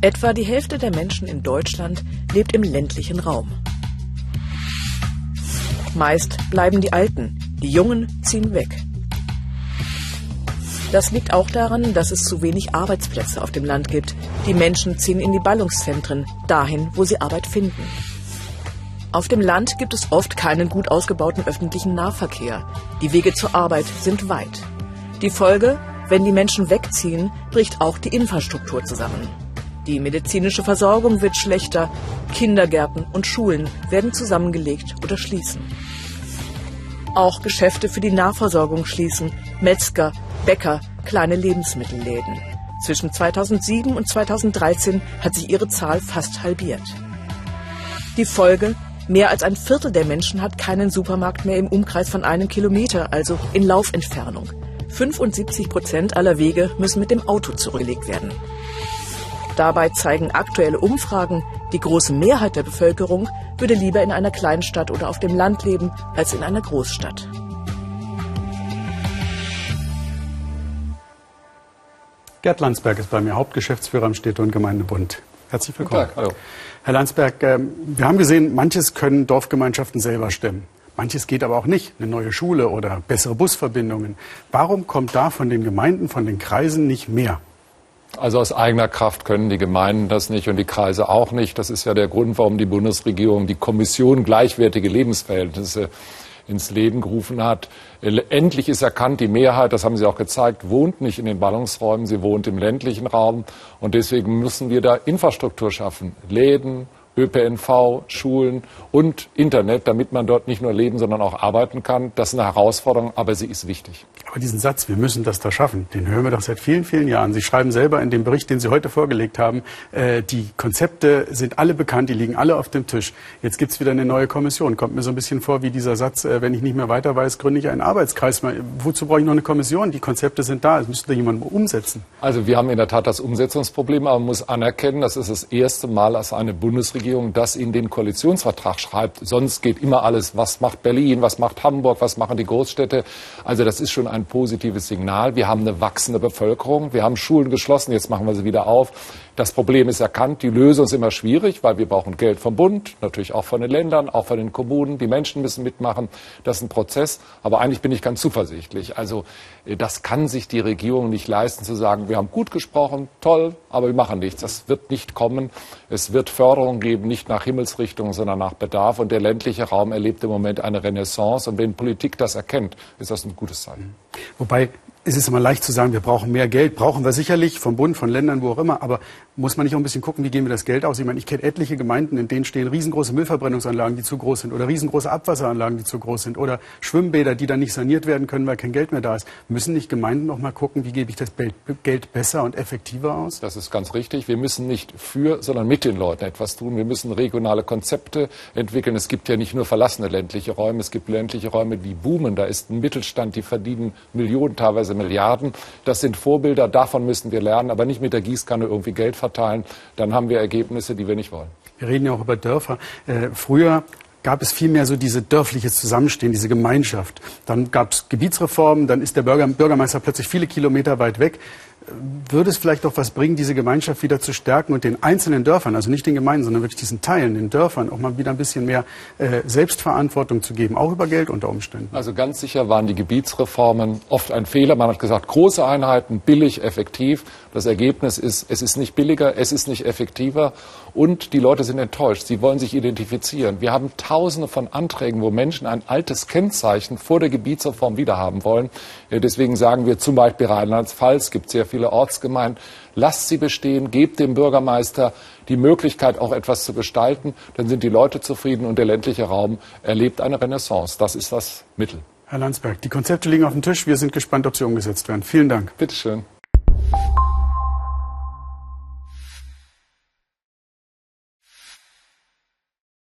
Etwa die Hälfte der Menschen in Deutschland lebt im ländlichen Raum. Meist bleiben die Alten, die Jungen ziehen weg. Das liegt auch daran, dass es zu wenig Arbeitsplätze auf dem Land gibt. Die Menschen ziehen in die Ballungszentren, dahin, wo sie Arbeit finden. Auf dem Land gibt es oft keinen gut ausgebauten öffentlichen Nahverkehr. Die Wege zur Arbeit sind weit. Die Folge, wenn die Menschen wegziehen, bricht auch die Infrastruktur zusammen. Die medizinische Versorgung wird schlechter, Kindergärten und Schulen werden zusammengelegt oder schließen. Auch Geschäfte für die Nahversorgung schließen, Metzger, Bäcker, kleine Lebensmittelläden. Zwischen 2007 und 2013 hat sich ihre Zahl fast halbiert. Die Folge? Mehr als ein Viertel der Menschen hat keinen Supermarkt mehr im Umkreis von einem Kilometer, also in Laufentfernung. 75 Prozent aller Wege müssen mit dem Auto zurückgelegt werden. Dabei zeigen aktuelle Umfragen, die große Mehrheit der Bevölkerung würde lieber in einer Kleinstadt oder auf dem Land leben als in einer Großstadt. Gerd Landsberg ist bei mir, Hauptgeschäftsführer am Städte- und Gemeindebund. Herzlich willkommen. Guten Tag, hallo. Herr Landsberg, ähm, wir haben gesehen, manches können Dorfgemeinschaften selber stemmen. Manches geht aber auch nicht. Eine neue Schule oder bessere Busverbindungen. Warum kommt da von den Gemeinden, von den Kreisen nicht mehr? Also aus eigener Kraft können die Gemeinden das nicht und die Kreise auch nicht. Das ist ja der Grund, warum die Bundesregierung die Kommission gleichwertige Lebensverhältnisse ins Leben gerufen hat. Endlich ist erkannt, die Mehrheit, das haben Sie auch gezeigt, wohnt nicht in den Ballungsräumen, sie wohnt im ländlichen Raum. Und deswegen müssen wir da Infrastruktur schaffen. Läden, ÖPNV, Schulen und Internet, damit man dort nicht nur leben, sondern auch arbeiten kann. Das ist eine Herausforderung, aber sie ist wichtig. Aber diesen Satz, wir müssen das da schaffen, den hören wir doch seit vielen, vielen Jahren. Sie schreiben selber in dem Bericht, den Sie heute vorgelegt haben, äh, die Konzepte sind alle bekannt, die liegen alle auf dem Tisch. Jetzt gibt es wieder eine neue Kommission. Kommt mir so ein bisschen vor wie dieser Satz, äh, wenn ich nicht mehr weiter weiß, gründe ich einen Arbeitskreis. Wozu brauche ich noch eine Kommission? Die Konzepte sind da, es müsste jemand umsetzen. Also wir haben in der Tat das Umsetzungsproblem, aber man muss anerkennen, das ist das erste Mal, dass eine Bundesregierung das in den Koalitionsvertrag schreibt. Sonst geht immer alles, was macht Berlin, was macht Hamburg, was machen die Großstädte. Also das ist schon ein positives Signal. Wir haben eine wachsende Bevölkerung. Wir haben Schulen geschlossen, jetzt machen wir sie wieder auf. Das Problem ist erkannt. Die Lösung ist immer schwierig, weil wir brauchen Geld vom Bund, natürlich auch von den Ländern, auch von den Kommunen. Die Menschen müssen mitmachen. Das ist ein Prozess. Aber eigentlich bin ich ganz zuversichtlich. Also äh, das kann sich die Regierung nicht leisten, zu sagen, wir haben gut gesprochen, toll, aber wir machen nichts. Das wird nicht kommen. Es wird Förderung geben, nicht nach Himmelsrichtung, sondern nach Bedarf. Und der ländliche Raum erlebt im Moment eine Renaissance. Und wenn Politik das erkennt, ist das ein gutes Zeichen. Wobei es ist immer leicht zu sagen, wir brauchen mehr Geld. Brauchen wir sicherlich vom Bund, von Ländern, wo auch immer. Aber muss man nicht auch ein bisschen gucken, wie geben wir das Geld aus? Ich meine, ich kenne etliche Gemeinden, in denen stehen riesengroße Müllverbrennungsanlagen, die zu groß sind. Oder riesengroße Abwasseranlagen, die zu groß sind. Oder Schwimmbäder, die dann nicht saniert werden können, weil kein Geld mehr da ist. Müssen nicht Gemeinden noch mal gucken, wie gebe ich das Geld besser und effektiver aus? Das ist ganz richtig. Wir müssen nicht für, sondern mit den Leuten etwas tun. Wir müssen regionale Konzepte entwickeln. Es gibt ja nicht nur verlassene ländliche Räume. Es gibt ländliche Räume, die boomen. Da ist ein Mittelstand, die verdienen Millionen, teilweise Milliarden. Das sind Vorbilder, davon müssen wir lernen, aber nicht mit der Gießkanne irgendwie Geld verteilen. Dann haben wir Ergebnisse, die wir nicht wollen. Wir reden ja auch über Dörfer. Äh, früher gab es vielmehr so diese dörfliche Zusammenstehen, diese Gemeinschaft. Dann gab es Gebietsreformen, dann ist der Bürger, Bürgermeister plötzlich viele Kilometer weit weg würde es vielleicht auch was bringen, diese Gemeinschaft wieder zu stärken und den einzelnen Dörfern, also nicht den Gemeinden, sondern wirklich diesen Teilen, den Dörfern, auch mal wieder ein bisschen mehr äh, Selbstverantwortung zu geben, auch über Geld unter Umständen? Also ganz sicher waren die Gebietsreformen oft ein Fehler. Man hat gesagt, große Einheiten, billig, effektiv. Das Ergebnis ist, es ist nicht billiger, es ist nicht effektiver und die Leute sind enttäuscht. Sie wollen sich identifizieren. Wir haben tausende von Anträgen, wo Menschen ein altes Kennzeichen vor der Gebietsreform wiederhaben wollen. Äh, deswegen sagen wir zum Beispiel Rheinland-Pfalz gibt sehr viele Ortsgemeinden. Lasst sie bestehen, gebt dem Bürgermeister die Möglichkeit, auch etwas zu gestalten. Dann sind die Leute zufrieden und der ländliche Raum erlebt eine Renaissance. Das ist das Mittel. Herr Landsberg, die Konzepte liegen auf dem Tisch. Wir sind gespannt, ob sie umgesetzt werden. Vielen Dank. Bitte schön.